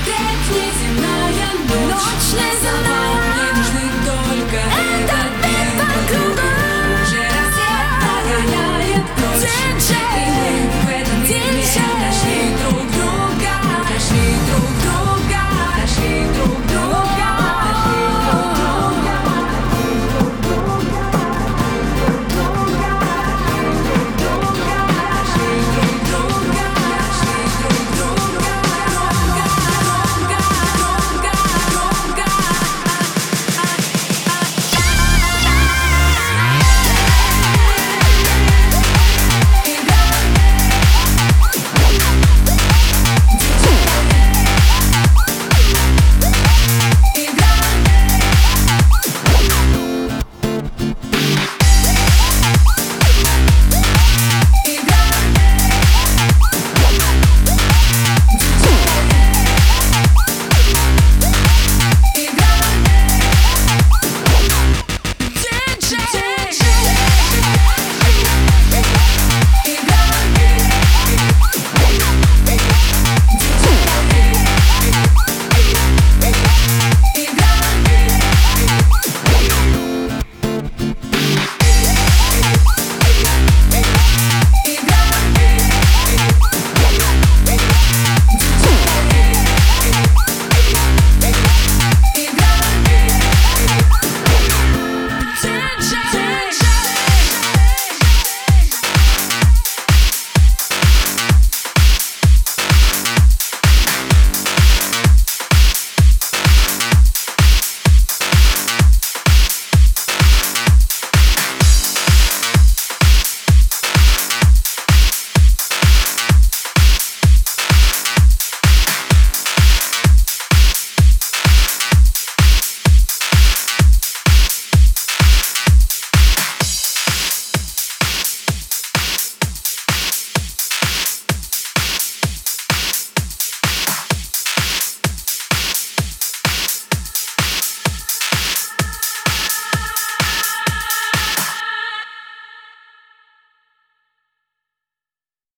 секрет, неземная ночь, неземная. Мне нужны только это.